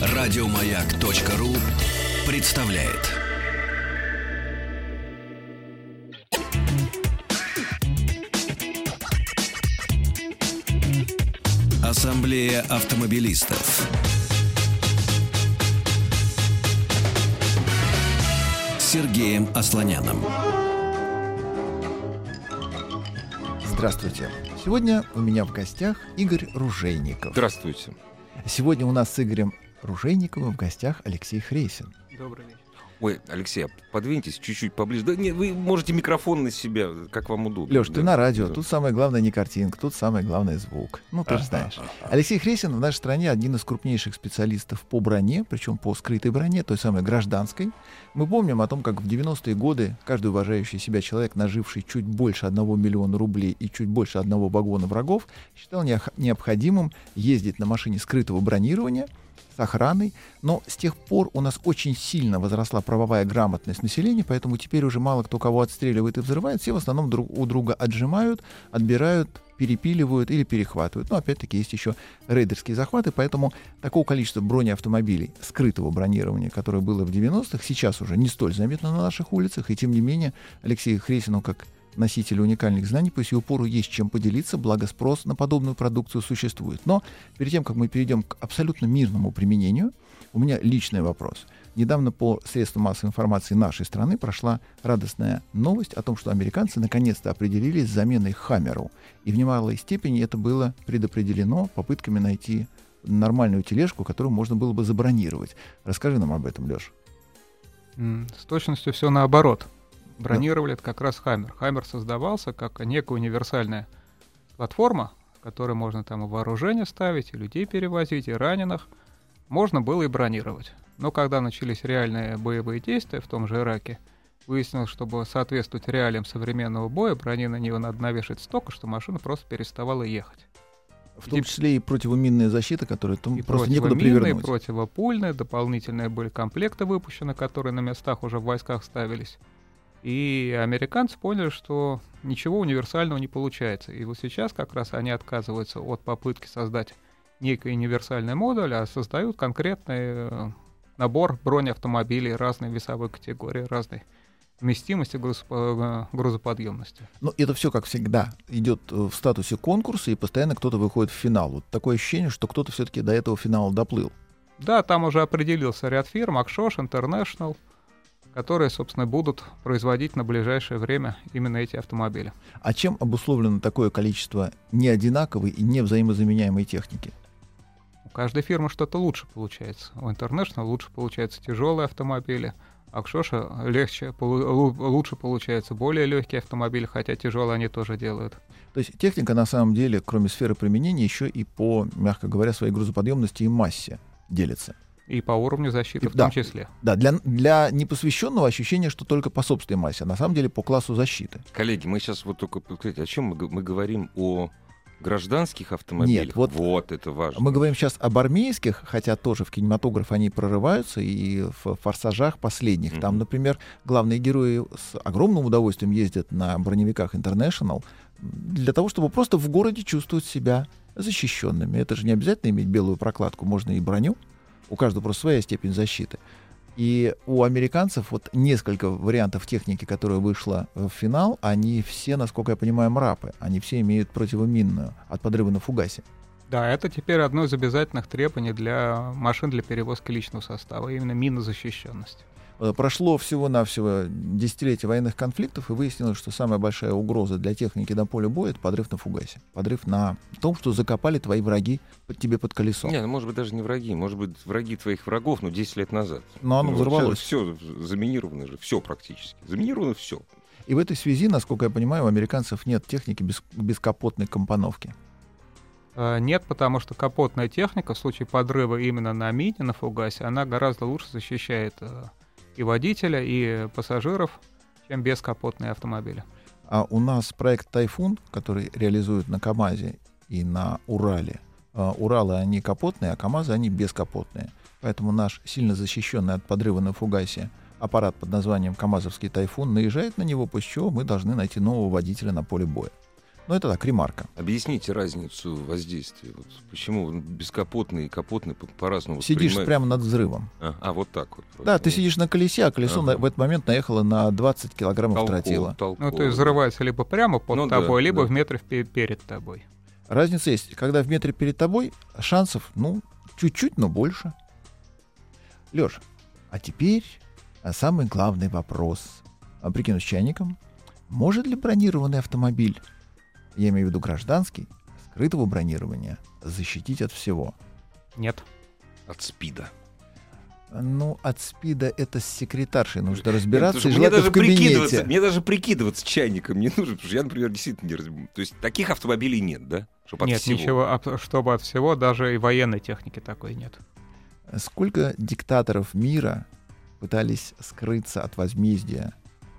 Радиомаяк.ру представляет. Ассамблея автомобилистов. Сергеем Асланяном. Здравствуйте. Сегодня у меня в гостях Игорь Ружейников. Здравствуйте. Сегодня у нас с Игорем Ружейниковым в гостях Алексей Хрейсин. Добрый вечер. Ой, Алексей, а подвиньтесь чуть-чуть поближе. Да нет, вы можете микрофон на себя, как вам удобно. Леш, да. ты на радио. Да. Тут самое главное не картинка, тут самое главное звук. Ну, ты же знаешь. Алексей Хрейсин в нашей стране один из крупнейших специалистов по броне, причем по скрытой броне, той самой гражданской. Мы помним о том, как в 90-е годы каждый уважающий себя человек, наживший чуть больше одного миллиона рублей и чуть больше одного вагона врагов, считал необходимым ездить на машине скрытого бронирования, с охраной, но с тех пор у нас очень сильно возросла правовая грамотность населения, поэтому теперь уже мало кто кого отстреливает и взрывает, все в основном друг у друга отжимают, отбирают, перепиливают или перехватывают. Но опять-таки есть еще рейдерские захваты, поэтому такого количества бронеавтомобилей, скрытого бронирования, которое было в 90-х, сейчас уже не столь заметно на наших улицах, и тем не менее Алексею Хресину как носителю уникальных знаний, по сию пору есть чем поделиться, благо спрос на подобную продукцию существует. Но перед тем, как мы перейдем к абсолютно мирному применению, у меня личный вопрос. Недавно по средствам массовой информации нашей страны прошла радостная новость о том, что американцы наконец-то определились с заменой Хаммеру. И в немалой степени это было предопределено попытками найти нормальную тележку, которую можно было бы забронировать. Расскажи нам об этом, Леш. С точностью все наоборот. Бронировали это как раз Хаммер. Хаммер создавался как некая универсальная платформа, которой можно там и вооружение ставить, и людей перевозить, и раненых. Можно было и бронировать. Но когда начались реальные боевые действия в том же Ираке, выяснилось, чтобы соответствовать реалиям современного боя, брони на нее надо навешать столько, что машина просто переставала ехать. В том числе и противоминная защита, которую там И просто некуда привернуть. и противопульные, дополнительные были комплекты выпущены, которые на местах уже в войсках ставились. И американцы поняли, что ничего универсального не получается. И вот сейчас как раз они отказываются от попытки создать некий универсальный модуль, а создают конкретный э, набор бронеавтомобилей разной весовой категории, разной вместимости, э, грузоподъемности. Но это все, как всегда, идет э, в статусе конкурса, и постоянно кто-то выходит в финал. Вот такое ощущение, что кто-то все-таки до этого финала доплыл. Да, там уже определился ряд фирм, Акшош, International, которые, собственно, будут производить на ближайшее время именно эти автомобили. А чем обусловлено такое количество неодинаковой и невзаимозаменяемой техники? У каждой фирмы что-то лучше получается. У International лучше получаются тяжелые автомобили, а Акшоша легче, полу- лучше получаются более легкие автомобили, хотя тяжелые они тоже делают. То есть техника на самом деле, кроме сферы применения, еще и по, мягко говоря, своей грузоподъемности и массе делится. И по уровню защиты И- в да. том числе. Да, для, для непосвященного ощущение, что только по собственной массе, а на самом деле по классу защиты. Коллеги, мы сейчас вот только... Смотрите, о чем мы, мы говорим? О гражданских автомобилях? Нет, вот- вот это важно. Мы говорим сейчас об армейских, хотя тоже в кинематограф они прорываются, и в «Форсажах» последних. Там, Мгм. например, главные герои с огромным удовольствием ездят на броневиках International для того, чтобы просто в городе чувствовать себя защищенными. Это же не обязательно иметь белую прокладку, можно и броню. У каждого просто своя степень защиты. И у американцев вот несколько вариантов техники, которая вышла в финал, они все, насколько я понимаю, мрапы. Они все имеют противоминную от подрыва на фугасе. Да, это теперь одно из обязательных требований для машин для перевозки личного состава, именно минозащищенность. Э, Прошло всего-навсего десятилетие военных конфликтов, и выяснилось, что самая большая угроза для техники на поле боя — это подрыв на фугасе. Подрыв на том, что закопали твои враги под тебе под колесо. Не, ну, может быть, даже не враги. Может быть, враги твоих врагов, но 10 лет назад. Но оно взорвалось. Все заминировано же. Все практически. Заминировано все. И в этой связи, насколько я понимаю, у американцев нет техники без, бескапотной компоновки. Э, Нет, потому что капотная техника в случае подрыва именно на мине, на фугасе, она гораздо лучше защищает э, и водителя, и пассажиров, чем бескапотные автомобили. А у нас проект «Тайфун», который реализуют на КАМАЗе и на Урале. А, Уралы, они капотные, а КАМАЗы, они бескапотные. Поэтому наш сильно защищенный от подрыва на фугасе аппарат под названием «КамАЗовский тайфун» наезжает на него, после чего мы должны найти нового водителя на поле боя. Ну, это так, ремарка. Объясните разницу воздействия. Вот почему бескапотный и капотный по- по-разному Сидишь воспринимают? прямо над взрывом. А, а, вот так вот. Да, ты сидишь на колесе, а колесо Ага. на- в этот момент наехало на 20 килограммов Толково, тротила. толково. Ну, то есть взрывается либо прямо под Ну да, тобой, либо да. в метре перед тобой. Разница есть. Когда в метре перед тобой, шансов, ну, чуть-чуть, но больше. Лёш, а теперь а, самый главный вопрос. А, Прикинусь чайником. Может ли бронированный автомобиль, я имею в виду гражданский, скрытого бронирования, защитить от всего? Нет. От спида. Ну, от спида это с секретаршей нужно Нет, разбираться, и мне даже в кабинете. прикидываться, мне даже прикидываться чайником не нужно, потому что я, например, действительно не разбираюсь. То есть таких автомобилей нет, да? Чтоб от нет, всего. ничего, об- чтобы от всего, даже и военной техники такой нет. Сколько диктаторов мира пытались скрыться от возмездия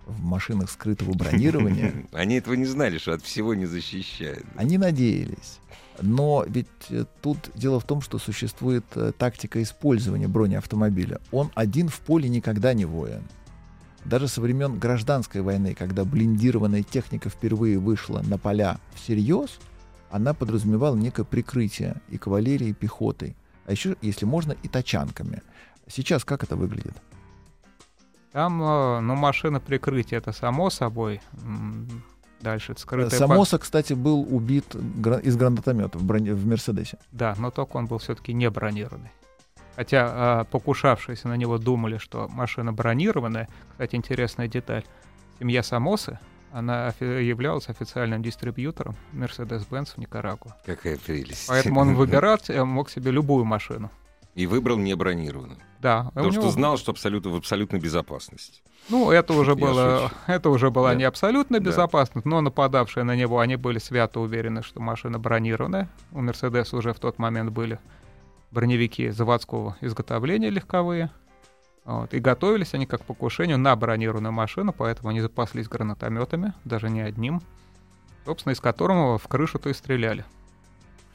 в машинах скрытого бронирования? Они этого не знали, что от всего не защищает. Они надеялись. Но ведь э, тут дело в том, что существует э, тактика использования бронеавтомобиля. Он один в поле никогда не воин. Даже со времен гражданской войны, когда блиндированная техника впервые вышла на поля всерьез, она подразумевала некое прикрытие и кавалерии, и пехотой. А еще, если можно, и тачанками. Сейчас как это выглядит? Там, э, ну, машина прикрытия, это само собой. Дальше это скрытая... Самоса, кстати, был убит из гранатомета в, броне- в Мерседесе. Да, но только он был все-таки не бронированный. Хотя а, покушавшиеся на него думали, что машина бронированная. Кстати, интересная деталь. Семья Самосы, она офи- являлась официальным дистрибьютором Mercedes-Benz в Никарагуа. Какая прелесть. Поэтому он выбирать мог себе любую машину. И выбрал не бронированную. Да, Потому что него- знал, что абсолютно, в абсолютной безопасности. Ну, это уже было, это уже была Да. не абсолютно Да. безопасность, но нападавшие на него, они были свято уверены, что машина бронированная. У Мерседеса уже в тот момент были броневики заводского изготовления легковые. Вот, и готовились они как к покушению на бронированную машину, поэтому они запаслись гранатометами, даже не одним, собственно, из которого в крышу-то и стреляли.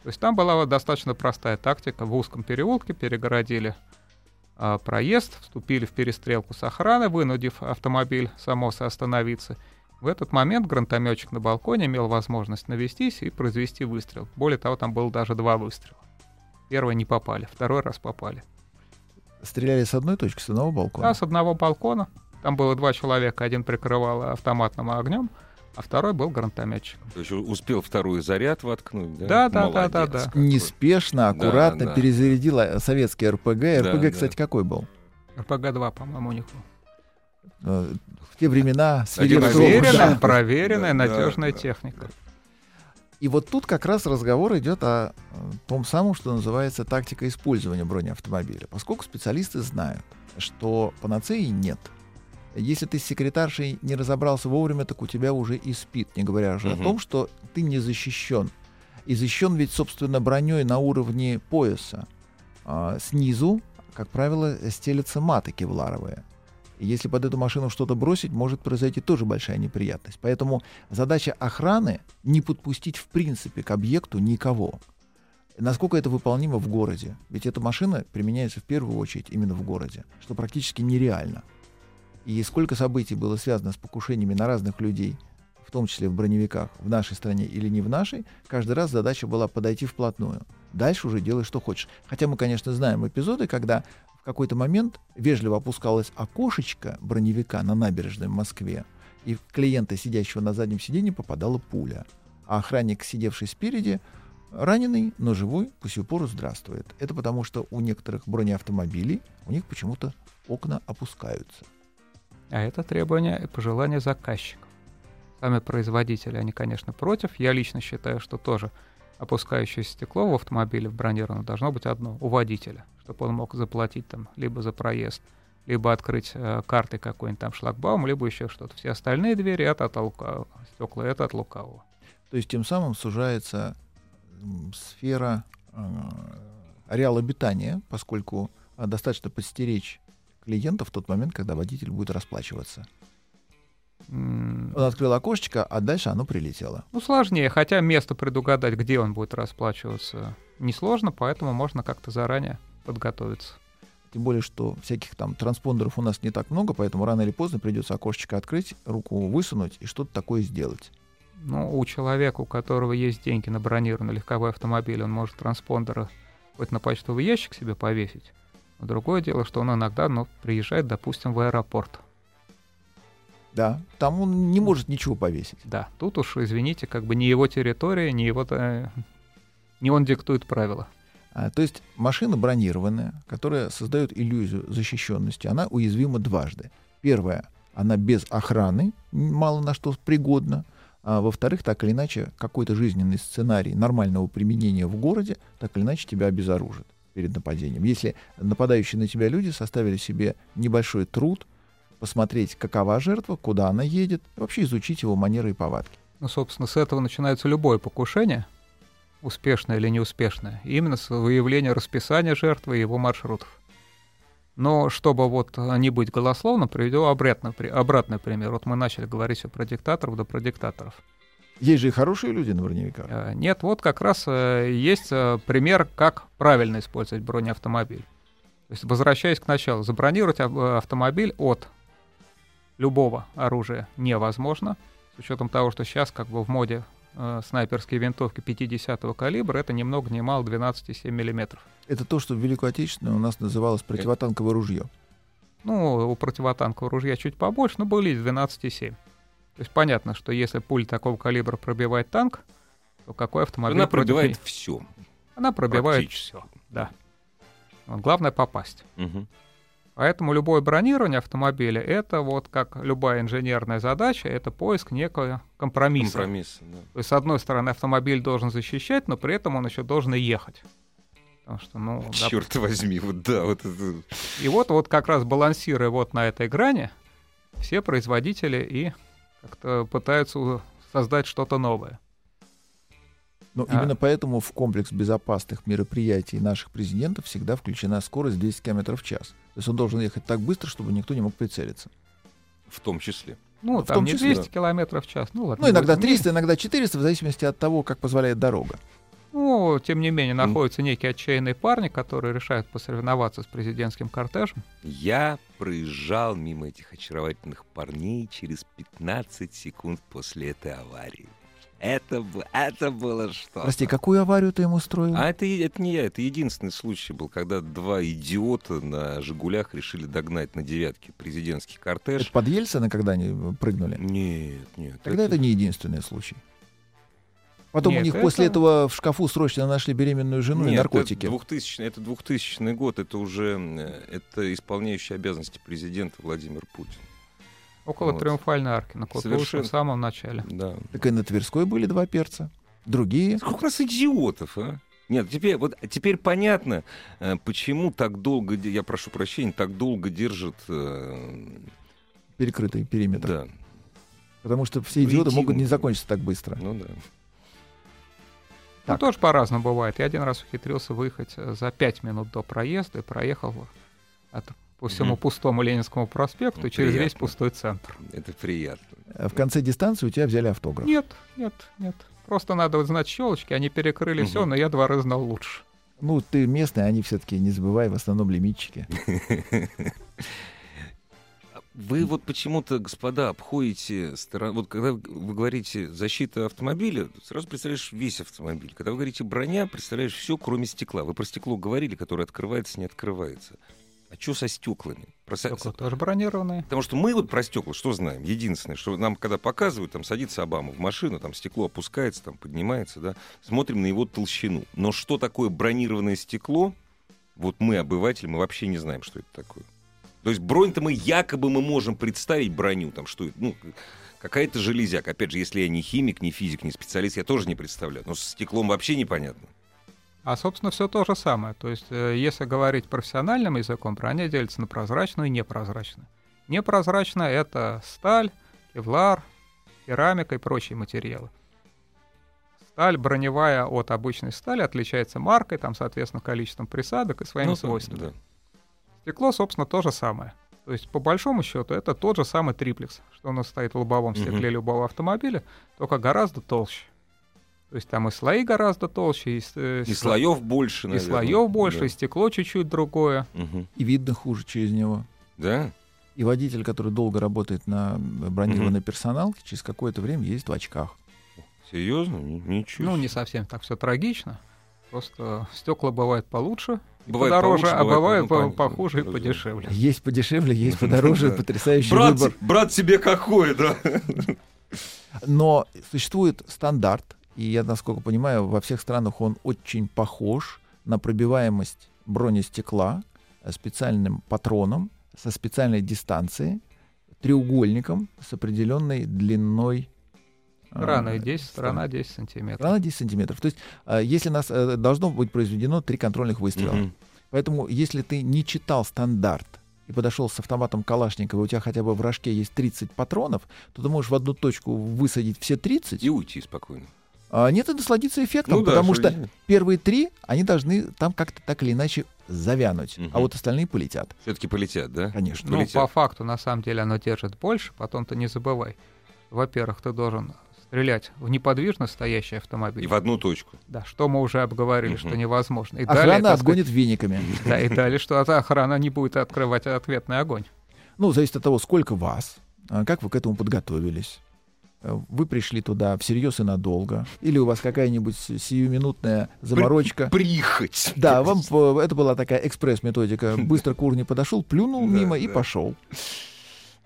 То есть там была достаточно простая тактика. В узком переулке перегородили а, проезд, вступили в перестрелку с охраной, вынудив автомобиль Самоса остановиться. В этот момент гранатометчик на балконе имел возможность навестись и произвести выстрел. Более того, там было даже два выстрела. Первый не попали, второй раз попали. Стреляли с одной точки, с одного балкона. Да, с одного балкона. Там было два человека, один прикрывал автоматным огнем, а второй был гранатометчиком. То есть успел второй заряд воткнуть, да? Да, да, да, Молодец да, да. Неспешно, аккуратно Да, да. перезарядила советский РПГ. Да, РПГ, да. кстати, какой был? РПГ-2, по-моему, у них был. Э, В те времена Проверенная, да. проверенная, Да, да, надежная да. техника. И вот тут как раз разговор идет о э, том самом, что называется тактика использования бронеавтомобиля. Поскольку специалисты знают, что панацеи нет. Если ты с секретаршей не разобрался вовремя, так у тебя уже и спит, не говоря уже Мгм. о том, что ты не защищен. И защищен ведь, собственно, броней на уровне пояса. А, снизу, как правило, стелятся маты кевларовые. И если под эту машину что-то бросить, может произойти тоже большая неприятность. Поэтому задача охраны не подпустить в принципе к объекту никого. Насколько это выполнимо в городе? Ведь эта машина применяется в первую очередь именно в городе, что практически нереально. И сколько событий было связано с покушениями на разных людей, в том числе в броневиках, в нашей стране или не в нашей, каждый раз задача была подойти вплотную. Дальше уже делай, что хочешь. Хотя мы, конечно, знаем эпизоды, когда в какой-то момент вежливо опускалось окошечко броневика на набережной в Москве, и в клиента, сидящего на заднем сиденье, попадала пуля. А охранник, сидевший спереди, раненый, но живой, по сию пору здравствует. Это потому, что у некоторых бронеавтомобилей у них почему-то окна опускаются. А это требование и пожелание заказчиков. Сами производители, они, конечно, против. Я лично считаю, что тоже опускающееся стекло в автомобиле в бронированном должно быть одно у водителя, чтобы он мог заплатить там либо за проезд, либо открыть э, картой какой-нибудь там шлагбаум, либо еще что-то. Все остальные двери это от лукавого, стекла это от лукавого. То есть тем самым сужается сфера э, ареала обитания, поскольку э, достаточно подстеречь клиента в тот момент, когда водитель будет расплачиваться. Он открыл окошечко, а дальше оно прилетело. Ну, сложнее, хотя место предугадать, где он будет расплачиваться, несложно, поэтому можно как-то заранее подготовиться. Тем более, что всяких там транспондеров у нас не так много, поэтому рано или поздно придется окошечко открыть, руку высунуть и что-то такое сделать. Ну, у человека, у которого есть деньги на бронированный легковой автомобиль, он может транспондеры хоть на почтовый ящик себе повесить. Другое дело, что он иногда ну, приезжает, допустим, в аэропорт. Да, там он не может ничего повесить. Да, тут уж, извините, как бы не его территория, не его... э, Не он диктует правила. А, то есть машина бронированная, которая создает иллюзию защищенности, она уязвима дважды. Первое, она без охраны, мало на что пригодна. А во-вторых, так или иначе, какой-то жизненный сценарий нормального применения в городе так или иначе тебя обезоружит перед нападением. Если нападающие на тебя люди составили себе небольшой труд посмотреть, какова жертва, куда она едет, вообще изучить его манеры и повадки. Ну, собственно, с этого начинается любое покушение, успешное или неуспешное, именно с выявления расписания жертвы и его маршрутов. Но чтобы вот не быть голословным, приведу обратный, обратный пример. Вот мы начали говорить всё про диктаторов да про диктаторов. Есть же и хорошие люди на броневиках. Э, Нет, вот как раз э, есть э, пример, как правильно использовать бронеавтомобиль. То есть, возвращаясь к началу, забронировать ав- автомобиль от любого оружия невозможно, с учетом того, что сейчас как бы в моде э, снайперские винтовки 50-го калибра, это ни много ни мало 12,7 мм. Это то, что в Великую Отечественную у нас называлось противотанковое ружье. Ну, у противотанкового ружья чуть побольше, но были 12,7. То есть понятно, что если пуля такого калибра пробивает танк, то какой автомобиль Она пробивает все. Она пробивает все, да. Вот главное попасть. Мгм. Поэтому любое бронирование автомобиля это вот как любая инженерная задача, это поиск некого компромисса. Компромисс, да. То есть, с одной стороны, автомобиль должен защищать, но при этом он еще должен и ехать. Потому что, ну, да, Черт возьми, вот да, вот это. И вот, вот как раз балансируя вот на этой грани, все производители и как-то пытаются создать что-то новое. Но А. именно поэтому в комплекс безопасных мероприятий наших президентов всегда включена скорость 10 км в час. То есть он должен ехать так быстро, чтобы никто не мог прицелиться. В том числе. Ну, В там том не числе, 200 километров в час. Ну, ладно. Ну, иногда не- 300, иногда 400, в зависимости от того, как позволяет дорога. Ну, тем не менее, Мгм. находятся некие отчаянные парни, которые решают посоревноваться с президентским кортежем. Я проезжал мимо этих очаровательных парней через 15 секунд после этой аварии. Это, это было что? Прости, какую аварию ты ему устроил? А это, это не я, это единственный случай был, когда два идиота на «Жигулях» решили догнать на девятке президентский Это кортеж. под Ельцина, когда они прыгнули? Нет, нет. Тогда это не единственный случай. Потом Нет, у них после это- этого в шкафу срочно нашли беременную жену и Нет, наркотики. Это 2000, это 2000 год, это уже это исполняющий обязанности президента Владимир Путин. Около Вот. Триумфальной арки, на Совершенно. в самом начале. Да. Так и на Тверской были два перца. Другие. Сколько у нас идиотов, а? Нет, теперь, вот, теперь понятно, э, почему так долго, я прошу прощения, так долго держит... э, перекрытый периметр. Да, Потому что все идиоты Уйти могут не закончиться так быстро. ну да. Ну, Так. тоже по-разному бывает. Я один раз ухитрился выехать э, за 5 минут до проезда и проехал от, по всему Мгм. пустому Ленинскому проспекту Ну, через весь приятно. пустой центр. Это приятно. А В конце дистанции у тебя взяли автограф. Нет, нет, нет. Просто надо вот знать щелочки, они перекрыли Мгм. все, но я два раза знал лучше. Ну, ты местный, они все-таки, не забывай, в основном лимитчики. Вы вот почему-то, господа, обходите сторону... Вот когда вы говорите защита автомобиля, сразу представляешь весь автомобиль. Когда вы говорите броня, представляешь все, кроме стекла. Вы про стекло говорили, которое открывается, не открывается. А что со стеклами? Про Стекла тоже бронированные. Потому что мы вот про стекла что знаем? Единственное, что нам когда показывают, там садится Обама в машину, там стекло опускается, там поднимается, да, смотрим на его толщину. Но что такое бронированное стекло, вот мы, обыватели, мы вообще не знаем, что это такое. То есть бронь-то мы якобы мы можем представить броню, там что это, ну, какая-то железяка. Опять же, если я не химик, не физик, не специалист, я тоже не представляю. Но с стеклом вообще непонятно. А, собственно, все то же самое. То есть, э, если говорить профессиональным языком, броня делится на прозрачную и непрозрачную. Непрозрачная — это сталь, кевлар, керамика и прочие материалы. Сталь броневая от обычной стали отличается маркой, там, соответственно, количеством присадок и своими Ну, свойствами. да. Стекло, собственно, то же самое. То есть, по большому счету, это тот же самый триплекс, что у нас стоит в лобовом стекле Мгм. любого автомобиля, только гораздо толще. То есть там и слои гораздо толще, и, э, И сло- слоев больше, и наверное. слоев больше, Да. и стекло чуть-чуть другое. Мгм. И видно хуже через него. Да? И водитель, который долго работает на бронированной персоналке, через какое-то время ездит в очках. Серьезно? Ни- Ничего. Ну, не совсем так все трагично. Просто стекла бывают получше, Бывает подороже, получше, а бывает, бывает по- похуже и подешевле. Есть подешевле, есть подороже, потрясающий брат, выбор. брат тебе какой, да? Но существует стандарт, и я, насколько понимаю, во всех странах он очень похож на пробиваемость бронестекла специальным патроном со специальной дистанцией, треугольником с определенной длиной. Сторона 10, сторона. сторона 10 сантиметров. Сторона 10 сантиметров. То есть, э, если нас э, должно быть произведено три контрольных выстрела. Мгм. Поэтому, если ты не читал стандарт и подошел с автоматом Калашникова, и у тебя хотя бы в рожке есть 30 патронов, то ты можешь в одну точку высадить все 30, И уйти спокойно. а нет, и насладиться эффектом, Ну да, потому что делать? первые три, они должны там как-то так или иначе завянуть, Мгм. а вот остальные полетят, Все-таки полетят, да? конечно. Ну, полетят. по факту, на самом деле, оно держит больше. Потом ты не забывай. Во-первых, ты должен стрелять в неподвижно стоящий автомобиль. И в одну точку. Да, что мы уже обговорили, что невозможно. И Охрана далее, так сказать, отгонит вениками. Да, и далее, что эта охрана не будет открывать ответный огонь. Ну, зависит от того, сколько вас, а, как вы к этому подготовились. Э, Вы пришли туда всерьез и надолго, или у вас какая-нибудь си- сиюминутная заморочка. Прихоть. Да, вам по- это была такая экспресс-методика. Быстро к урне подошел, плюнул мимо и пошел.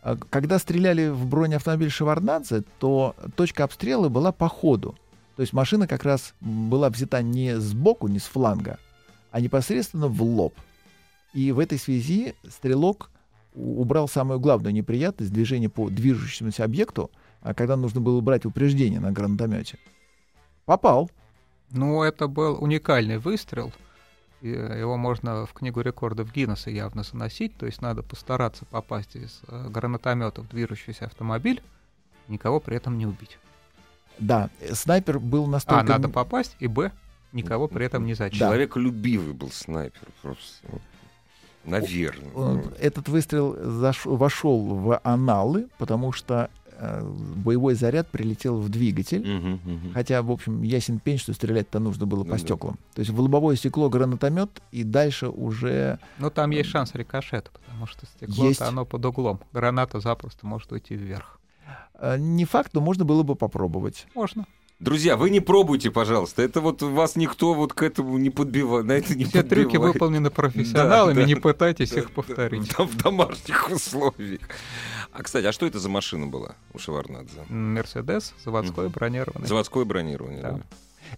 А Когда стреляли в бронеавтомобиль Шеварднадзе, то точка обстрела была по ходу. То есть машина как раз была взята не сбоку, не с фланга, а непосредственно в лоб. И в этой связи стрелок убрал самую главную неприятность движения по движущемуся объекту, а когда нужно было брать упреждение на гранатомете. Попал. Ну, это был уникальный выстрел. Э, его можно в книгу рекордов Гиннесса явно заносить. То есть надо постараться попасть из э, гранатомета в движущийся автомобиль, никого при этом не убить. Да, э, снайпер был А, настолько... надо попасть, и Б, никого при этом не зачем. Человеколюбивый был снайпер просто. Наверное. Он- Этот выстрел заш- вошел в аналы, потому что э, боевой заряд прилетел в двигатель. Мгм, мгм. Хотя, в общем, ясен пень, что стрелять-то нужно было Ну по да. стеклам. То есть в лобовое стекло гранатомет, и дальше уже Но там есть шанс рикошета, потому что стекло Есть. оно под углом. Граната запросто может уйти вверх. э, не факт, но можно было бы попробовать. Можно. Друзья, вы не пробуйте, пожалуйста. Это вот вас никто вот к этому не подбивает. На это не Все трюки подбивает. выполнены профессионалами, Да, да, не пытайтесь Да, их да, повторить. да, В домашних условиях. А, кстати, а что это за машина была у Шеварнадзе? Мерседес, заводской, Мгм. бронированный. Заводское бронирование. Да. да?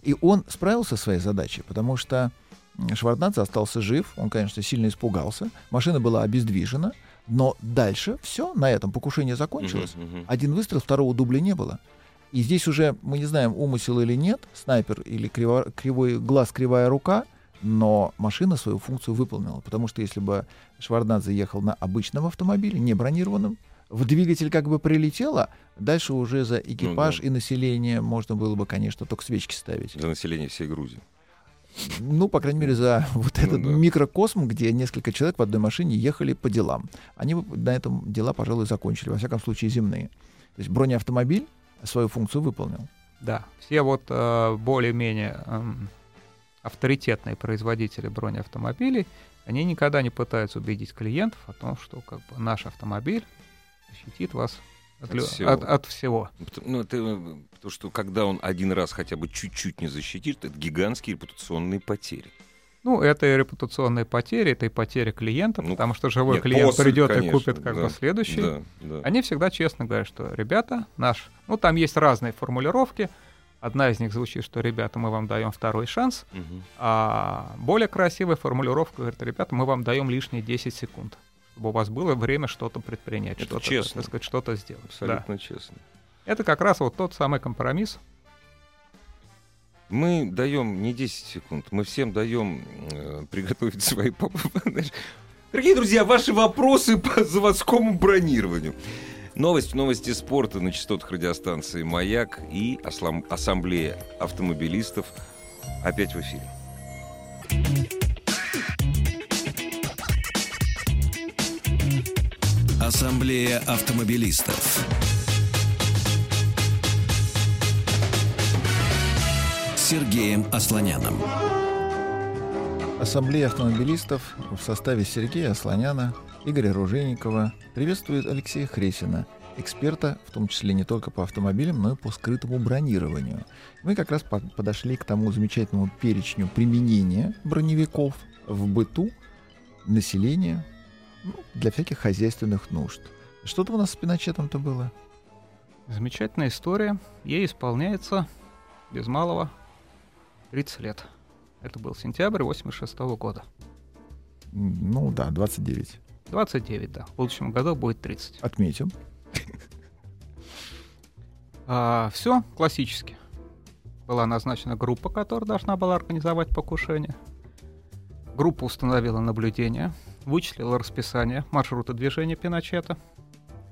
И он справился со своей задачей, потому что м, Шварцнадзе остался жив, он, конечно, сильно испугался, машина была обездвижена, но дальше все, на этом покушение закончилось. Мгм. Один выстрел, второго дубля не было. И здесь уже мы не знаем, умысел или нет, снайпер или криво- кривой глаз, кривая рука, но машина свою функцию выполнила. Потому что если бы Шварнадзе ехал на обычном автомобиле, не бронированном, в двигатель как бы прилетело, дальше уже за экипаж да. и население можно было бы, конечно, только свечки ставить. За население всей Грузии. Ну, по крайней мере, за вот Ну этот да. микрокосм, где несколько человек в одной машине ехали по делам. Они бы на этом дела, пожалуй, закончили, во всяком случае, земные. То есть бронеавтомобиль свою функцию выполнил. Да, все вот э, более-менее эм, авторитетные производители бронеавтомобилей, они никогда не пытаются убедить клиентов о том, что как бы наш автомобиль защитит вас от, От лю- всего. от- от всего. Ну, это, потому что когда он один раз хотя бы чуть-чуть не защитит, это гигантские репутационные потери. Ну, это и репутационные потери, это и потери клиента, Ну, потому что живой нет, клиент после, придет и конечно, купит как да, бы следующий. Да, да. Они всегда честно говорят, что ребята, наш, ну там есть разные формулировки. Одна из них звучит, что ребята, мы вам даем второй шанс, Мгм. а более красивая формулировка говорит, ребята, мы вам даем лишние 10 секунд, чтобы у вас было время что-то предпринять, Это что-то, честно. так сказать, что-то сделать. Да. Абсолютно честно. Это как раз вот тот самый компромисс. Мы даем не 10 секунд, мы всем даем э, приготовить свои... Дорогие друзья, ваши вопросы по заводскому бронированию. Новость, новости спорта на частотах радиостанции «Маяк» и Ассамблея автомобилистов опять в эфире. Ассамблея автомобилистов. Сергеем Асланяном. Ассамблея автомобилистов в составе Сергея Слоняна, Игоря Ружейникова приветствует Алексея Хресина эксперта, в том числе не только по автомобилям, но и по скрытому бронированию. Мы как раз по- подошли к тому замечательному перечню применения броневиков в быту, населения, ну, для всяких хозяйственных нужд. Что-то у нас с пиночетом-то было? Замечательная история. Ей исполняется без малого 30 лет. Это был сентябрь 86 года. М, Ну да, 29. 29, да. В будущем году будет 30. Отметим. все классически. Была назначена группа, которая должна была организовать покушение. Группа установила наблюдение, вычислила расписание маршрута движения Пиночета.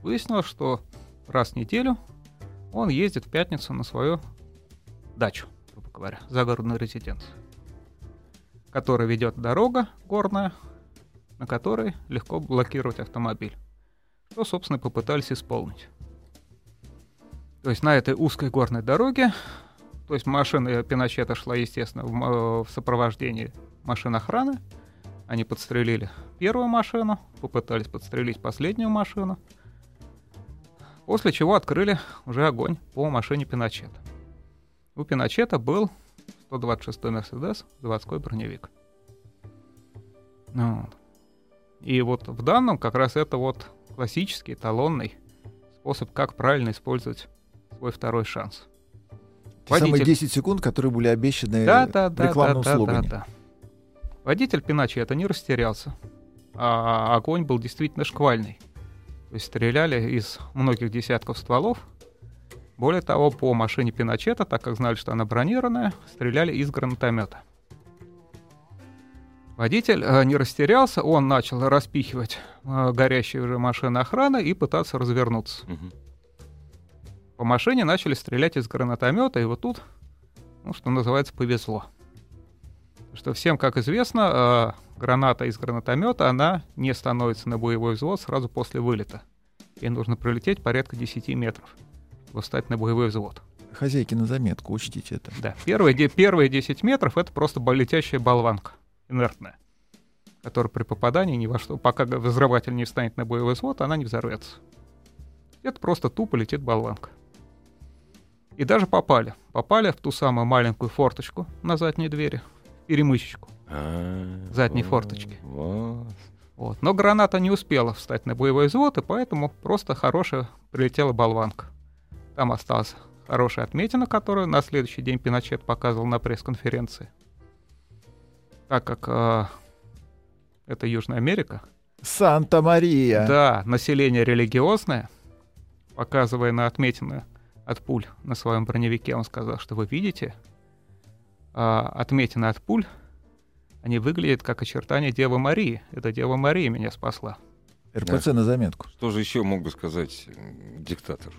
Выяснилось, что раз в неделю он ездит в пятницу на свою дачу, грубо говоря, загородную резиденцию, которая ведет дорога горная, на которой легко блокировать автомобиль. Что, собственно, попытались исполнить. То есть на этой узкой горной дороге, то есть машина Пиночета шла, естественно, в, э, в сопровождении машин охраны. Они подстрелили первую машину, попытались подстрелить последнюю машину. После чего открыли уже огонь по машине Пиночета. У Пиночета был 126-й Мерседес, заводской броневик. Ну вот. И вот в данном как раз это вот классический эталонный способ, как правильно использовать свой второй шанс. Те самые Водитель. 10 секунд, которые были обещаны Да, да, да, рекламным да, да, да, слоганом. да. Водитель Пиночета не растерялся, а огонь был действительно шквальный. То есть стреляли из многих десятков стволов. Более того, по машине Пиночета, так как знали, что она бронированная, стреляли из гранатомета. Водитель э, не растерялся, он начал распихивать э, горящие уже машины охраны и пытаться развернуться. Мгм. По машине начали стрелять из гранатомета, и вот тут, ну, что называется, повезло. Что всем, как известно, э, граната из гранатомета, она не становится на боевой взвод сразу после вылета. Ей нужно пролететь порядка 10 метров, чтобы встать на боевой взвод. Хозяйки на заметку, учтите это. Да, первые, первые 10 метров это просто летящая болванка, инертная, которая при попадании ни во что, пока взрыватель не встанет на боевой взвод, она не взорвется. Это просто тупо летит болванка. И даже попали. Попали в ту самую маленькую форточку на задней двери, перемычечку. А, Задней форточки. вот. Вот. Но граната не успела встать на боевой взвод, и поэтому просто хорошая прилетела болванка. Там осталась хорошая отметина, которую на следующий день Пиночет показывал на пресс-конференции. Так как э, это Южная Америка, Санта-Мария! да, население религиозное, показывая на отметины от пуль на своем броневике, он сказал, что вы видите, отметины от пуль, они выглядят как очертания Девы Марии. Это Дева Мария меня спасла. РПЦ на заметку. Что же еще мог бы сказать м, диктатор?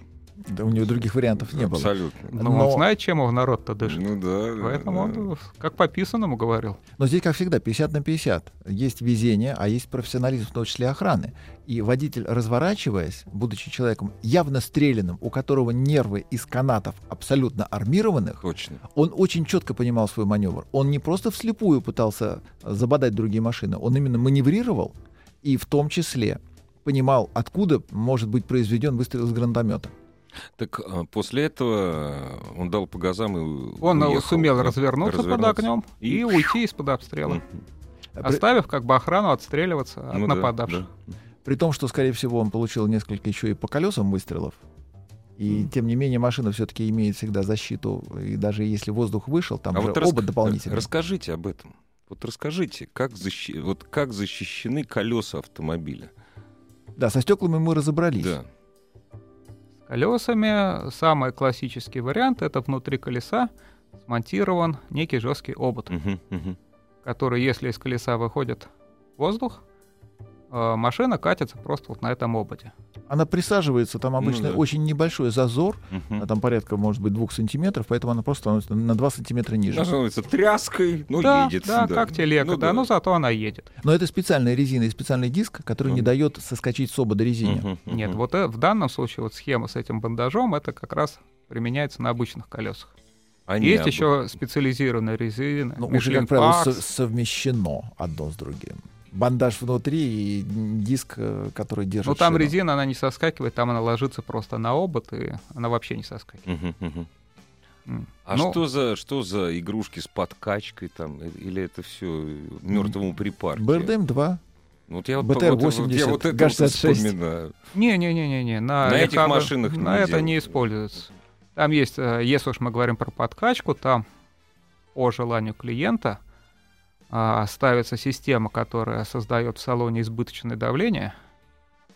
Да у него других вариантов не было. Абсолютно. Но, Но- он знает, чем его народ-то дышит. Ну да. да, Поэтому да. он, как по писанному, говорил. Но здесь, как всегда, 50 на 50. Есть везение, а есть профессионализм, в том числе охраны. И водитель, разворачиваясь, будучи человеком явно стрелянным, у которого нервы из канатов абсолютно армированных, Точно. он очень четко понимал свой маневр. Он не просто вслепую пытался э, забодать другие машины, он именно маневрировал и в том числе понимал, откуда может быть произведен выстрел из гранатомета. Так а, после этого он дал по газам и Он э, уехал, сумел да, развернуться, под развернуться. огнем и, И- уйти из-под обстрела. А оставив как бы охрану отстреливаться от Ну да, нападавших. да. При том, что, скорее всего, он получил несколько еще и по колесам выстрелов. И тем не менее машина все-таки имеет всегда защиту. И даже если воздух вышел, там А же вот оба раска- дополнительные. Расскажите об этом. Вот расскажите, как, защи- вот как защищены колеса автомобиля? Да, со стеклами мы разобрались. Да. Колесами. Самый классический вариант это внутри колеса смонтирован некий жесткий обод, который, если из колеса выходит воздух, машина катится просто вот на этом ободе. Она присаживается, там обычно Ну да. очень небольшой зазор, а там порядка, может быть, двух сантиметров, поэтому она просто становится на 2 сантиметра ниже. Она становится тряской, ну, да, едет. да, как телега, Ну да, но зато она едет. Но это специальная резина и специальный диск, который не Мгм. дает соскочить с обода резине. Мгм, мгм. Нет, вот э, в данном случае вот схема с этим бандажом, это как раз применяется на обычных колесах. Они Есть об- еще специализированная резина, Но уже, как правило, со- совмещено одно с другим. Бандаж внутри и диск, э, который держит Ну там шину. резина, она не соскакивает, там она ложится просто на обод, и она вообще не соскакивает. А Ну, что за что за игрушки с подкачкой там э, или это все мертвому припарке? БРДМ 2. Ну, Вот я вот, БТР вот- вот я 80, вот это вот ГАЗ-66. вспоминаю. Не-не-не-не, на, На этих РКБ машинах на не это не делают. используется. Там есть, э, если уж мы говорим про подкачку, там по желанию клиента а, ставится система, которая создает в салоне избыточное давление.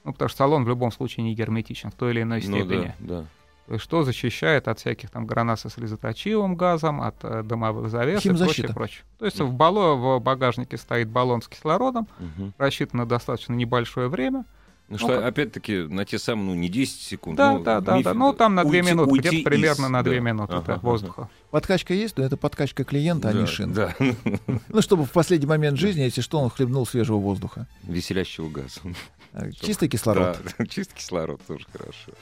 Ну, потому что салон в любом случае не герметичен в той или иной Ну степени. да, да. То есть что защищает от всяких там гранат со слезоточивым газом, от э, дымовых завес и Химзащита. прочее, прочее. То есть в, балло, в багажнике стоит баллон с кислородом, Мгм. рассчитан на достаточно небольшое время. Ну что, опять-таки, на те самые, ну, не 10 секунд. Да, ну, да, да, да. Ну, там на 2 уйти- минуты, уйти где-то примерно из, на 2 да. минуты Ага, да, ага. воздуха. Подкачка есть, но это подкачка клиента, а Да, не шин. Да, Ну, чтобы в последний момент жизни, если что, он хлебнул свежего воздуха. веселящего газа. А, Чистый кислород. Да, чистый кислород тоже хорошо.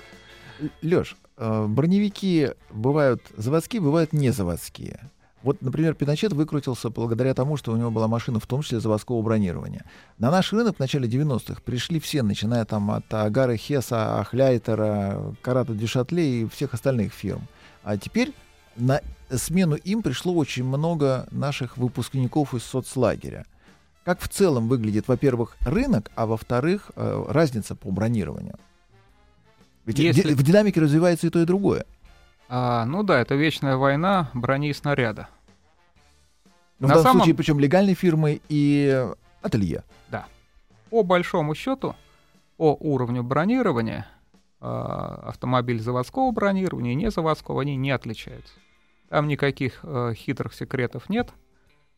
Леш, броневики бывают заводские, бывают не заводские. Вот, например, Пиночет выкрутился благодаря тому, что у него была машина, в том числе заводского бронирования. На наш рынок в начале 90-х пришли все, начиная там от Агары Хеса, Ахляйтера, Карата Дюшатле и всех остальных фирм. А теперь на смену им пришло очень много наших выпускников из соцлагеря. Как в целом выглядит, во-первых, рынок, а во-вторых, э, разница по бронированию? Ведь Если- в динамике развивается и то, и другое. А, ну да, это вечная война брони и снаряда. Но На в данном самом- случае, причем легальной фирмы и ателье. По большому счету, по уровню бронирования, а, автомобиль заводского бронирования и не заводского, они не отличаются. Там никаких э, хитрых секретов нет.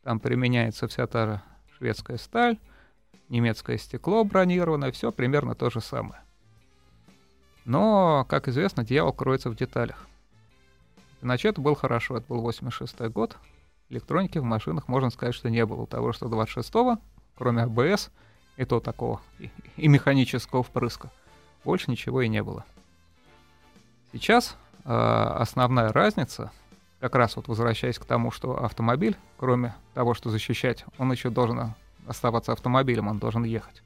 Там применяется вся та же шведская сталь, немецкое стекло бронированное, все примерно то же самое. Но, как известно, дьявол кроется в деталях. Иначе это был хорошо, это был 86 год. Электроники в машинах, можно сказать, что не было. Того, что 26-го, кроме АБС, и то такого, и, и механического впрыска, больше ничего и не было. Сейчас э, основная разница, как раз вот возвращаясь к тому, что автомобиль, кроме того, что защищать, он еще должен оставаться автомобилем, он должен ехать.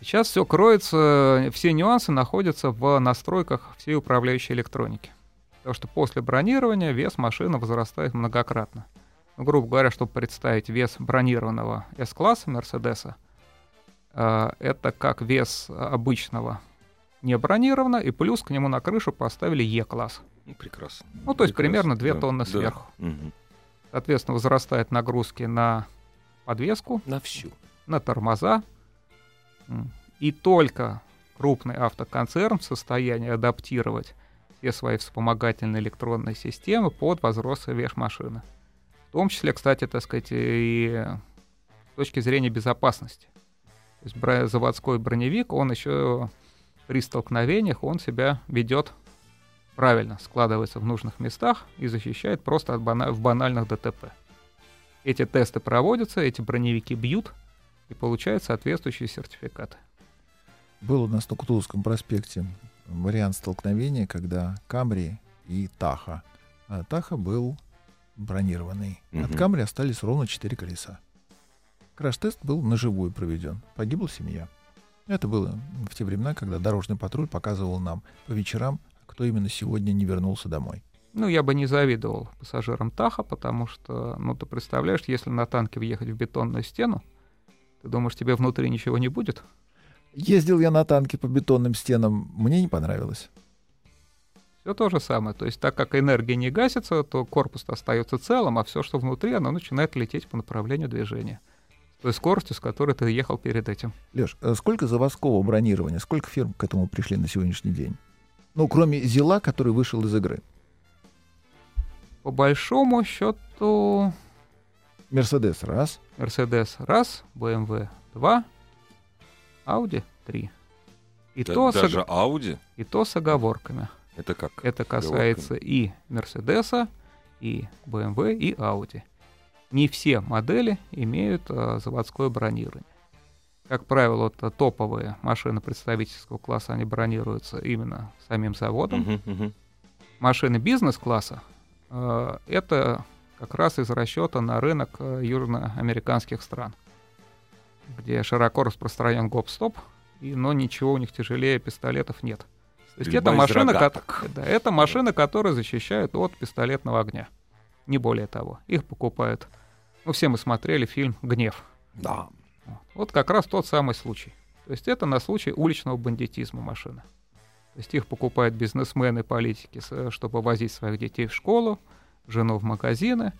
Сейчас все кроется, все нюансы находятся в настройках всей управляющей электроники. Потому что после бронирования вес машины возрастает многократно. Ну, грубо говоря, чтобы представить вес бронированного S-класса Мерседеса, э, это как вес обычного не бронированного, и плюс к нему на крышу поставили E-класс. Ну, прекрасно. Ну, то есть Прекрасно, примерно 2 да, тонны да. сверху. Мгм. Соответственно, возрастают нагрузки на подвеску, На всю. на тормоза. И только крупный автоконцерн в состоянии адаптировать все свои вспомогательные электронные системы под возросший вес машины. В том числе, кстати, так сказать, и с точки зрения безопасности. То есть заводской броневик, он еще при столкновениях, он себя ведет правильно, складывается в нужных местах и защищает просто от бана- в банальных ДТП. Эти тесты проводятся, эти броневики бьют, и получают соответствующие сертификаты. Был у нас на Кутузовском проспекте вариант столкновения, когда Камри и Таха. А Таха был бронированный. От Мгм. Камри остались ровно четыре колеса. Краш-тест был наживую проведен. Погибла семья. Это было в те времена, когда дорожный патруль показывал нам по вечерам, кто именно сегодня не вернулся домой. Ну, я бы не завидовал пассажирам Таха, потому что, ну, ты представляешь, если на танке въехать в бетонную стену, ты думаешь, тебе внутри ничего не будет? Ездил я на танке по бетонным стенам, мне не понравилось. Все то же самое. То есть, так как энергия не гасится, то корпус остается целым, а все, что внутри, оно начинает лететь по направлению движения. С той скоростью, с которой ты ехал перед этим. Леш, э, сколько заводского бронирования, сколько фирм к этому пришли на сегодняшний день? Ну, кроме Зила, который вышел из игры. По большому счету, Мерседес раз, Mercedes раз, BMW два, Audi три. И, Да- то с, даже ог- Audi? и то с оговорками. Это как? Это касается и Мерседеса, и BMW, и Audi. Не все модели имеют а, заводское бронирование. Как правило, а, топовые машины представительского класса, они бронируются именно самим заводом. Мгм, мгм. Машины бизнес-класса э, это как раз из расчета на рынок э, южноамериканских стран. Где широко распространен гоп-стоп, и, но ничего у них тяжелее пистолетов нет. То есть это машина, ко- да, это машина, которая защищает от пистолетного огня. Не более того. Их покупают. Ну, все мы смотрели фильм «Гнев». Да. Вот как раз тот самый случай. То есть это на случай уличного бандитизма машина. То есть их покупают бизнесмены, политики, чтобы возить своих детей в школу, жену в магазины.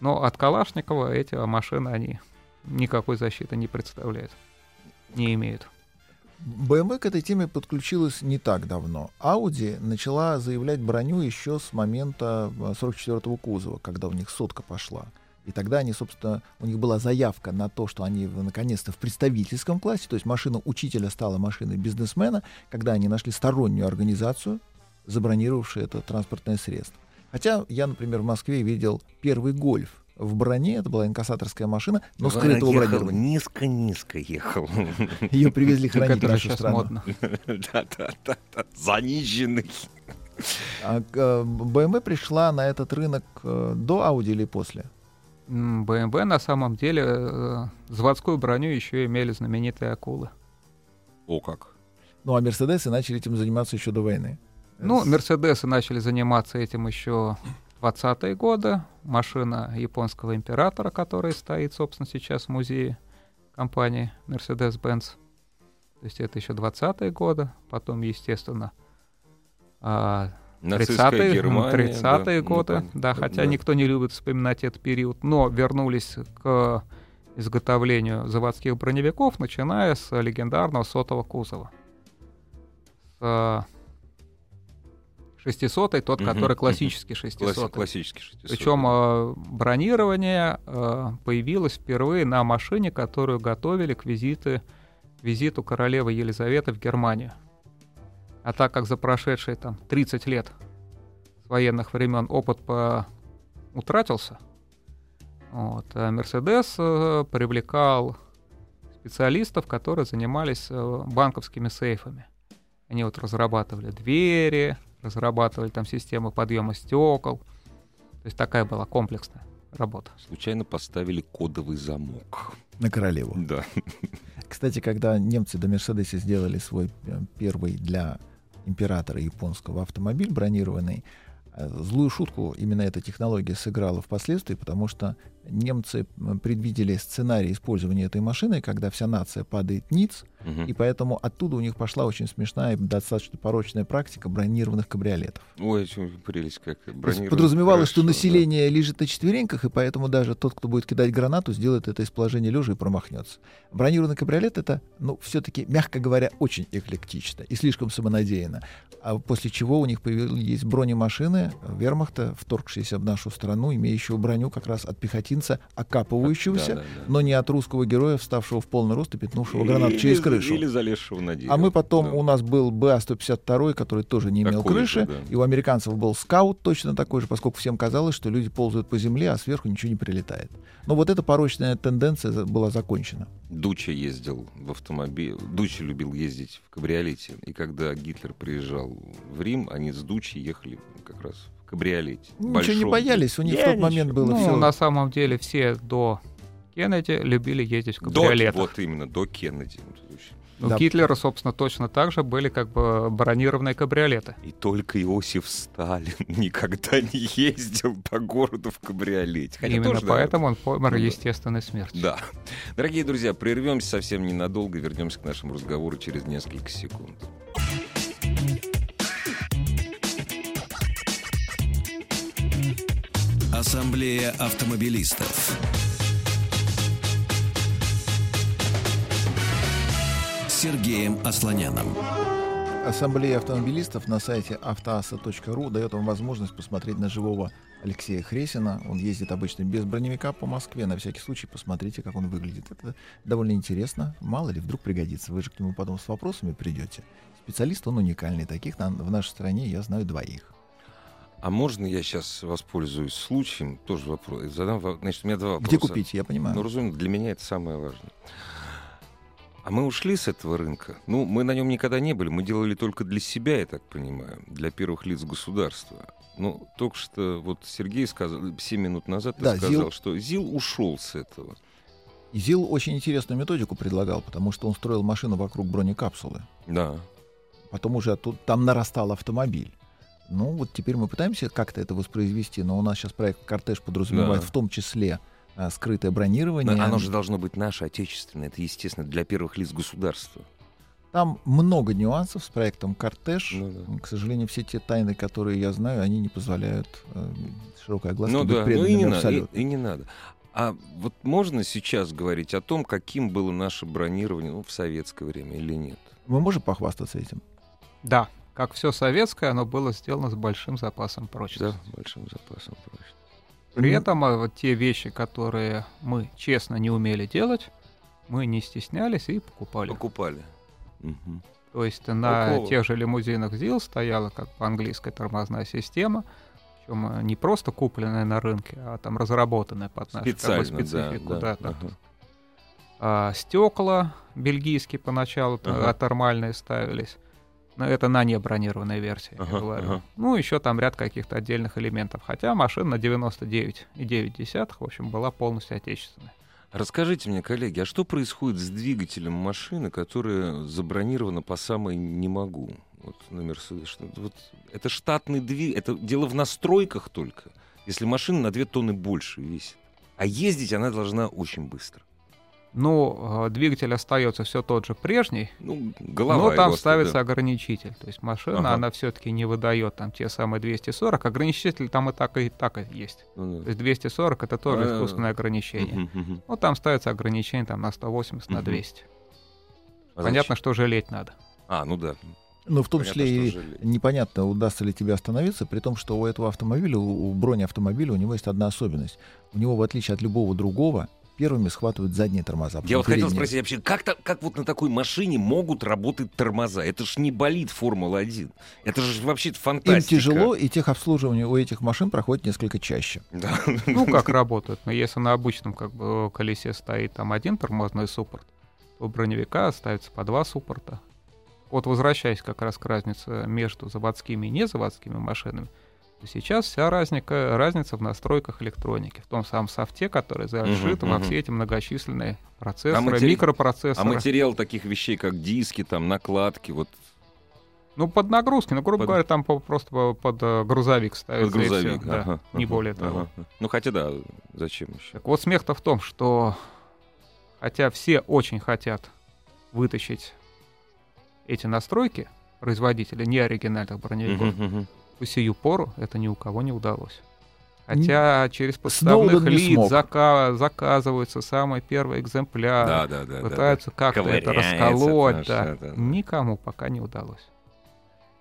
Но от Калашникова эти машины, они никакой защиты не представляют. Не имеют. BMW к этой теме подключилась не так давно. Audi начала заявлять броню еще с момента э, 44-го кузова, когда у них сотка пошла. И тогда они, собственно, у них была заявка на то, что они наконец-то в представительском классе, то есть машина учителя стала машиной бизнесмена, когда они нашли стороннюю организацию, забронировавшую это транспортное средство. Хотя я, например, в Москве видел первый гольф в броне, это была инкассаторская машина, но скрытого ехал, бронирования. низко-низко ехал. Ее привезли хранить в нашу страну. модно. Да-да-да. Заниженный. А э, BMW пришла на этот рынок э, до Audi или после? BMW на самом деле э, заводскую броню еще имели знаменитые акулы. О как. Ну, а Мерседесы начали этим заниматься еще до войны. Ну, Мерседесы начали заниматься этим еще 20-е годы. Машина японского императора, которая стоит, собственно, сейчас в музее компании Mercedes-Benz. То есть это еще 20-е годы. Потом, естественно, а, Нацистская 30-е, Германия. 30-е да. Ну, годы, понятно. да, хотя никто не любит вспоминать этот период, но вернулись к изготовлению заводских броневиков, начиная с легендарного сотого кузова. С 600 тот, Мгм, который классический Класси- 600 Классический 600. Причем э, бронирование э, появилось впервые на машине, которую готовили к визиту, визиту королевы Елизаветы в Германию. А так как за прошедшие там 30 лет с военных времен опыт по... утратился, вот, а Мерседес э, привлекал специалистов, которые занимались э, банковскими сейфами. Они вот разрабатывали двери, разрабатывали там системы подъема стекол. То есть такая была комплексная работа. Случайно поставили кодовый замок. На королеву. Да. Кстати, когда немцы до Мерседеса сделали свой э, первый для императора японского автомобиль бронированный, э, злую шутку именно эта технология сыграла впоследствии, потому что немцы предвидели сценарий использования этой машины, когда вся нация падает ниц, Мгм. и поэтому оттуда у них пошла очень смешная и достаточно порочная практика бронированных кабриолетов. Ой, прелесть как. Подразумевалось, что хорошо, да. население лежит на четвереньках, и поэтому даже тот, кто будет кидать гранату, сделает это из положения лежа и промахнется. Бронированный кабриолет это, ну, все-таки, мягко говоря, очень эклектично и слишком самонадеянно. А после чего у них появились бронемашины вермахта, вторгшиеся в нашу страну, имеющие броню как раз от пехотинца, окапывающегося, Да, да, да. но не от русского героя, вставшего в полный рост и пятнувшего гранату Или- через крышу. Или залезшего на дерево. А мы потом, Да. у нас был БА-152, который тоже не имел Такой же, крыши, да. и у американцев был скаут точно такой же, поскольку всем казалось, что люди ползают по земле, а сверху ничего не прилетает. Но вот эта порочная тенденция была закончена. Дуча ездил в автомобиле. Дуча любил ездить в кабриолете. И когда Гитлер приезжал в Рим, они с Дучей ехали как раз кабриолете. Ничего не Большом. боялись, у них в Я тот момент ничего. было ну, все. на самом деле все до Кеннеди любили ездить в До, кабриолетах. вот именно, до Кеннеди. У Да. Гитлера, собственно, точно так же были как бы бронированные кабриолеты. И только Иосиф Сталин никогда не ездил по городу в кабриолете. Хотя Именно тоже, поэтому он помер естественной смертью. Да. Дорогие друзья, прервемся совсем ненадолго, вернемся к нашему разговору через несколько секунд. Ассамблея автомобилистов. Сергеем Асланяном. Ассамблея автомобилистов на сайте автоаса.ру дает вам возможность посмотреть на живого Алексея Хресина. Он ездит обычно без броневика по Москве. На всякий случай посмотрите, как он выглядит. Это довольно интересно. Мало ли, вдруг пригодится. Вы же к нему потом с вопросами придете. Специалист, он уникальный. Таких в нашей стране я знаю двоих. А можно я сейчас воспользуюсь случаем? Тоже вопрос. Задам, значит, у меня два вопроса. Где купить, я понимаю. Ну, разумеется, для меня это самое важное. А мы ушли с этого рынка. Ну, мы на нем никогда не были. Мы делали только для себя, я так понимаю, для первых лиц государства. Ну, только что вот Сергей сказал, 7 минут назад ты Да, сказал, ЗИЛ. что ЗИЛ ушел с этого. ЗИЛ очень интересную методику предлагал, потому что он строил машину вокруг бронекапсулы. Да. Потом уже тут, там нарастал автомобиль. Ну, вот теперь мы пытаемся как-то это воспроизвести, но у нас сейчас проект «Кортеж» подразумевает Да. в том числе а, скрытое бронирование. Но оно же должно быть наше, отечественное. Это, естественно, для первых лиц государства. Там много нюансов с проектом «Кортеж». Ну да. К сожалению, все те тайны, которые я знаю, они не позволяют э, широкой огласке Ну быть да, ну преданными и не, надо, и, абсолютно. и не надо. А вот можно сейчас говорить о том, каким было наше бронирование ну, в советское время или нет? Мы можем похвастаться этим? Да, как все советское, оно было сделано с большим запасом прочности. Да, большим запасом прочности. При этом а, вот те вещи, которые мы честно не умели делать, мы не стеснялись и покупали. Покупали. Мгм. То есть на Какого? тех же лимузинах ЗИЛ стояла как по английская тормозная система, причем не просто купленная на рынке, а там разработанная под нашу как бы, Специально, да, специфику. да, да, там ага. А, стекла бельгийские поначалу Ага. атормальные ставились. Но это на небронированной версии, я Ага, говорю. ага. Ну, еще там ряд каких-то отдельных элементов. Хотя машина на 99,9, в общем, была полностью отечественной. Расскажите мне, коллеги, а что происходит с двигателем машины, которая забронирована по самой не могу? Вот. Что- Вот, это штатный двигатель, это дело в настройках только. Если машина на 2 тонны больше весит. А ездить она должна очень быстро. Ну, э, двигатель остается все тот же прежний, Ну, голова но там его ставится оставляет. ограничитель. То есть машина, Ага. она все-таки не выдает там те самые 240. Ограничитель там и так и так и есть. Ну, То да. есть 240 это тоже А. искусственное ограничение. Мгм. Ну, там ставится ограничение там, на 180, на Мгм. 200. А Понятно, что жалеть надо. А, ну да. Но в том Понятно, числе и непонятно, удастся ли тебе остановиться, при том, что у этого автомобиля, у у бронеавтомобиля, у него есть одна особенность. У него, в отличие от любого другого, первыми схватывают задние тормоза. Я вот хотел спросить вообще, как, то как вот на такой машине могут работать тормоза? Это ж не болит Формула-1. Это же вообще Им фантастика. тяжело, и техобслуживание у этих машин проходит несколько чаще. Да. Ну, как работают. Но если на обычном как бы, колесе стоит там один тормозной суппорт, то у броневика ставится по два суппорта. Вот возвращаясь как раз к разнице между заводскими и незаводскими машинами, то сейчас вся разница, разница в настройках электроники, в том самом софте, который зашит Мгм, во мгм. все эти многочисленные процессоры, матери- микропроцессоры. А материал таких вещей, как диски, там, накладки, вот Ну, под нагрузки, ну, грубо Под- говоря, там по- просто по- под э, грузовик ставится. под и всё, грузовик. да, ага, не ага, более того. ага. Ну, хотя да, зачем еще? Так вот, смех-то в том, что хотя все очень хотят вытащить эти настройки производителя неоригинальных броневиков, по сию пору это ни у кого не удалось. Хотя через подставных не лиц зака- заказываются самый первый экземпляр, Да, да, да. да, пытаются как-то это расколоть. наш, да. да, да, да. Никому пока не удалось.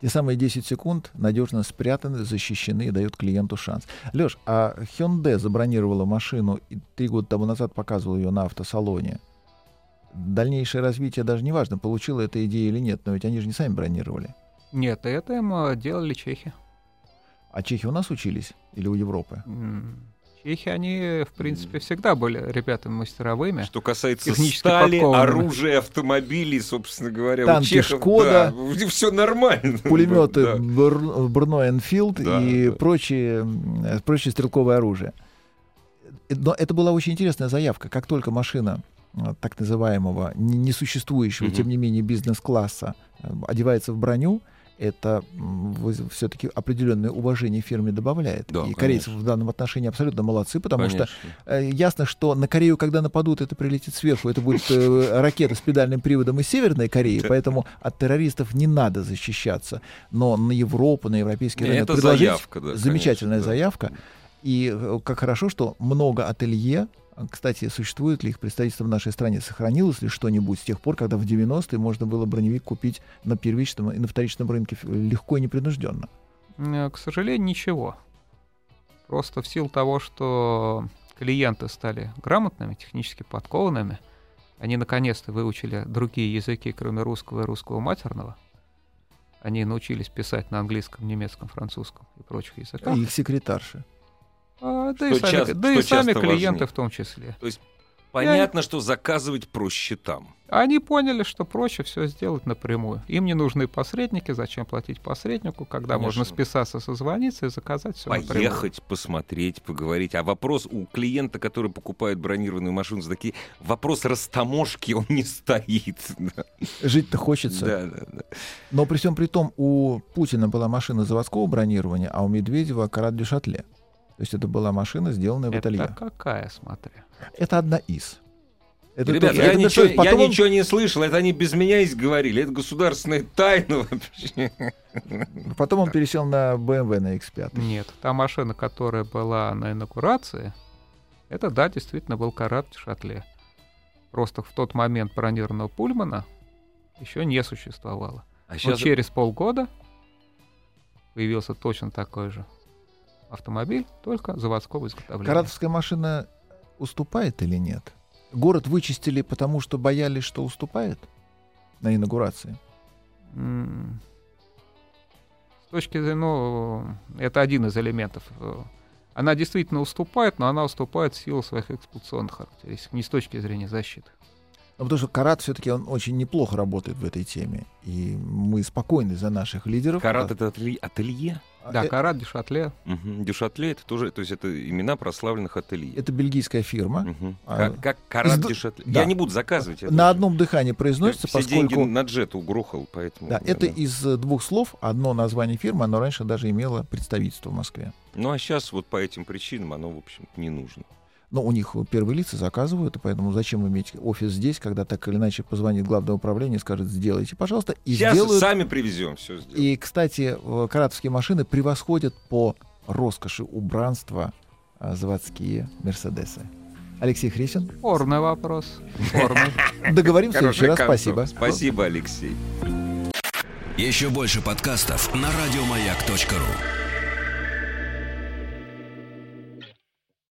Те самые 10 секунд надежно спрятаны, защищены и дают клиенту шанс. Леш, а Hyundai забронировала машину и три года тому назад показывал ее на автосалоне. Дальнейшее развитие даже не важно, получила эта идея или нет, но ведь они же не сами бронировали. Нет, это им э, делали чехи. А чехи у нас учились или у Европы? Чехи, они, в принципе, всегда были ребятами мастеровыми. Что касается стали, оружия, автомобилей, собственно говоря, Танки у чехов, «Шкода», все нормально. Пулеметы Да. Бр- Брно Энфилд Да, и да. Прочие, э, прочее стрелковое оружие. Но это была очень интересная заявка. Как только машина э, так называемого не- несуществующего, Мгм. тем не менее, бизнес-класса э, одевается в броню, это все-таки определенное уважение фирме добавляет. Да, и корейцы конечно. в данном отношении абсолютно молодцы, потому что Конечно. Э, Ясно, что на Корею, когда нападут, это прилетит сверху. Это будет э, ракета с педальным приводом из Северной Кореи, Да. поэтому от террористов не надо защищаться. Но на Европу, на европейский рынок предложить заявка, да, замечательная конечно, да. заявка. И э, как хорошо, что много ателье. А, Кстати, существует ли их представительство в нашей стране? Сохранилось ли что-нибудь с тех пор, когда в 90-е можно было броневик купить на первичном и на вторичном рынке легко и непринужденно? Э, К сожалению, ничего. Просто в силу того, что клиенты стали грамотными, технически подкованными, они наконец-то выучили другие языки, кроме русского и русского матерного. Они научились писать на английском, немецком, французском и прочих языках. Их секретарши. А, да и Что сами, часто- да и сами клиенты важнее. в том числе. Понятно, что заказывать проще там. Они поняли, что проще все сделать напрямую. Им не нужны посредники, зачем платить посреднику, когда Конечно. можно списаться, созвониться и заказать все напрямую. Поехать, посмотреть, поговорить. А вопрос у клиента, который покупает бронированную машину за такие, вопрос растаможки, он не стоит. Жить-то хочется. да, да. да. Но при всем при том, у Путина была машина заводского бронирования, а у Медведева Карат де Шатле. То есть это была машина, сделанная в Это ателье. какая, смотри. Это одна из. Это Ребят, то- я, это ничего, то- потом я ничего не слышал, это они без меня и говорили. Это государственная тайна вообще. Потом он пересел на BMW на X5. Нет, та машина, которая была на инаугурации, это, да, действительно был Карат Шатле. Просто в тот момент бронированного Пульмана еще не существовало. А Но сейчас через полгода появился точно такой же автомобиль, только заводского изготовления. Каратовская машина уступает или нет? Город вычистили, потому что боялись, что уступает на инаугурации. С точки зрения, ну, это один из элементов. Она действительно уступает, но она уступает в силу своих эксплуатационных характеристик, не с точки зрения защиты. Ну, потому что Карат все-таки он очень неплохо работает в этой теме. И мы спокойны за наших лидеров. Карат это ателье? А, Да, э, Карат, Дешатле. Мгм. Дюшатле это тоже, то есть это имена прославленных ателье. Это бельгийская фирма. А, Как, как Карат из- Дюшатле. да. Я не буду заказывать. это На одном дыхании произносится, Все поскольку... деньги на джет угрохал, поэтому... Да, это из двух слов одно название фирмы, оно раньше даже имело представительство в Москве. Ну а сейчас вот по этим причинам оно, в общем не нужно. Но у них первые лица заказывают, и поэтому зачем иметь офис здесь, когда так или иначе позвонит главное управление и скажет, сделайте, пожалуйста, и сейчас сделают. сами привезем, все сделаем. И, кстати, э, каратовские машины превосходят по роскоши убранства а, заводские Мерседесы. Алексей Хрисин. Спорный вопрос. Спорный. Договорим в следующий раз. Спасибо. Спасибо, Алексей. Еще больше подкастов на радиомаяк.ру.